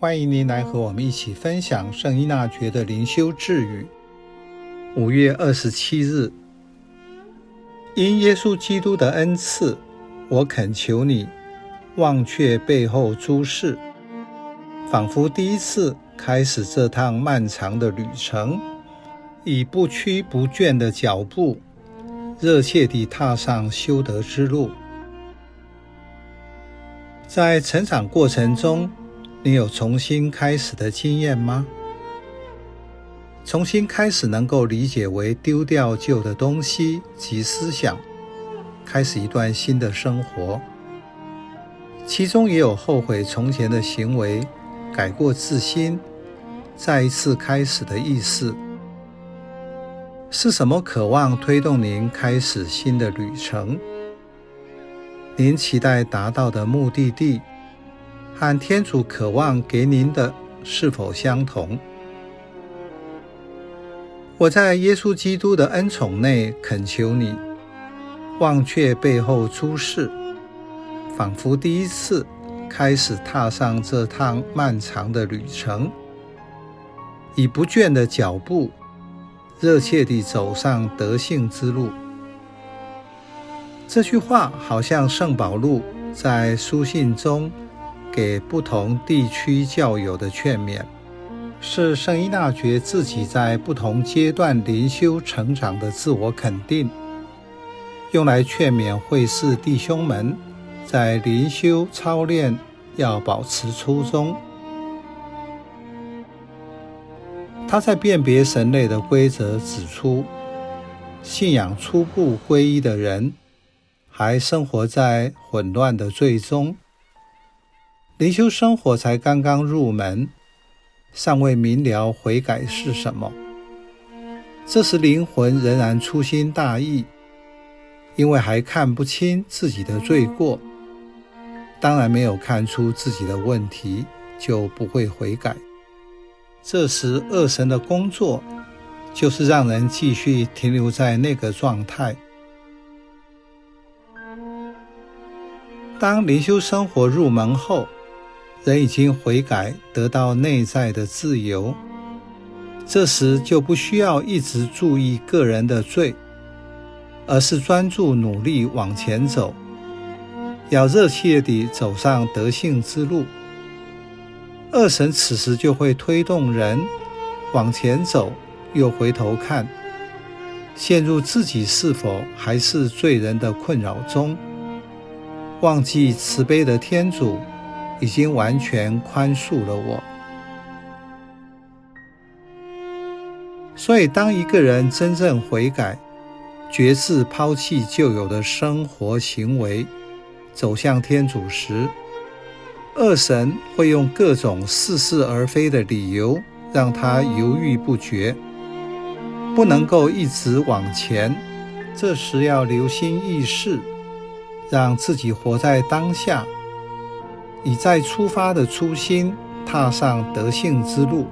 欢迎您来和我们一起分享圣依纳爵的灵修智语。五月二十七日，因耶稣基督的恩赐，我恳求你，忘却背后诸事，仿佛第一次开始这趟漫长的旅程，以不屈不倦的脚步，热切地踏上修德之路。在成长过程中，你有重新开始的经验吗？重新开始能够理解为丢掉旧的东西及思想，开始一段新的生活。其中也有后悔从前的行为，改过自新，再一次开始的意思。是什么渴望推动您开始新的旅程？您期待达到的目的地，和天主渴望给您的是否相同？我在耶稣基督的恩宠内恳求你，忘却背后诸事，仿佛第一次开始踏上这趟漫长的旅程，以不倦的脚步，热切地走上德性之路。这句话好像圣保禄在书信中。给不同地区教友的劝勉，是圣依纳爵自己在不同阶段灵修成长的自我肯定，用来劝勉会士弟兄们在灵修操练要保持初衷。他在辨别神类的规则指出，信仰初步皈依的人，还生活在混乱的罪中。灵修生活才刚刚入门，尚未明了悔改是什么。这时灵魂仍然粗心大意，因为还看不清自己的罪过，当然没有看出自己的问题，就不会悔改。这时恶神的工作就是让人继续停留在那个状态。当灵修生活入门后，人已经悔改，得到内在的自由，这时就不需要一直注意个人的罪，而是专注努力往前走，要热切地走上德性之路。二神此时就会推动人往前走，又回头看，陷入自己是否还是罪人的困扰中，忘记慈悲的天主。已经完全宽恕了我。所以，当一个人真正悔改，决志抛弃旧有的生活行为，走向天主时，恶神会用各种似是而非的理由让他犹豫不决，不能够一直往前。这时要留心意识，让自己活在当下。已在出发的初心，踏上德性之路。